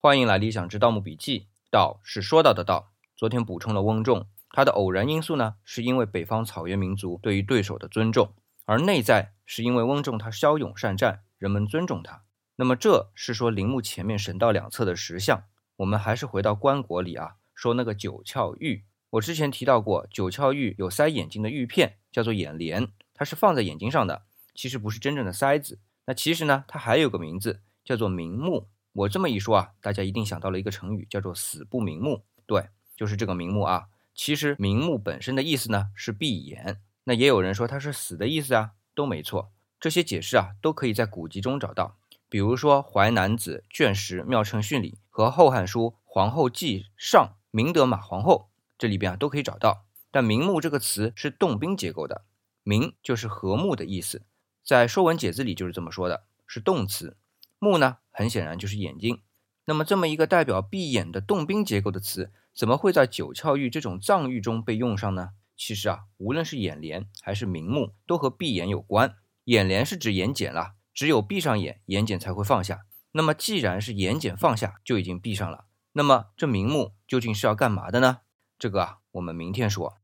欢迎来理想之盗墓笔记。道是说到的道。昨天补充了翁仲，他的偶然因素呢，是因为北方草原民族对于对手的尊重，而内在是因为翁仲他骁勇善战，人们尊重他。那么这是说陵墓前面神道两侧的石像。我们还是回到棺椁里啊，说那个九窍玉。我之前提到过，九窍玉有塞眼睛的玉片，叫做眼帘，它是放在眼睛上的，其实不是真正的塞子。那其实呢，它还有个名字叫做明目。我这么一说啊，大家一定想到了一个成语，叫做死不瞑目。对，就是这个瞑目啊。其实瞑目本身的意思呢是闭眼。那也有人说它是死的意思啊，都没错。这些解释啊都可以在古籍中找到，比如说《淮南子》卷十《妙称训》里和《后汉书·皇后记上》明德马皇后这里边啊都可以找到。但瞑目这个词是动宾结构的，瞑就是和睦的意思，在《说文解字》里就是这么说的，是动词。目呢？很显然就是眼睛，那么这么一个代表闭眼的动宾结构的词，怎么会在九窍玉这种藏玉中被用上呢？其实啊，无论是眼帘还是明目，都和闭眼有关。眼帘是指眼睑了，只有闭上眼，眼睑才会放下。那么既然是眼睑放下，就已经闭上了。那么这明目究竟是要干嘛的呢？这个啊，我们明天说。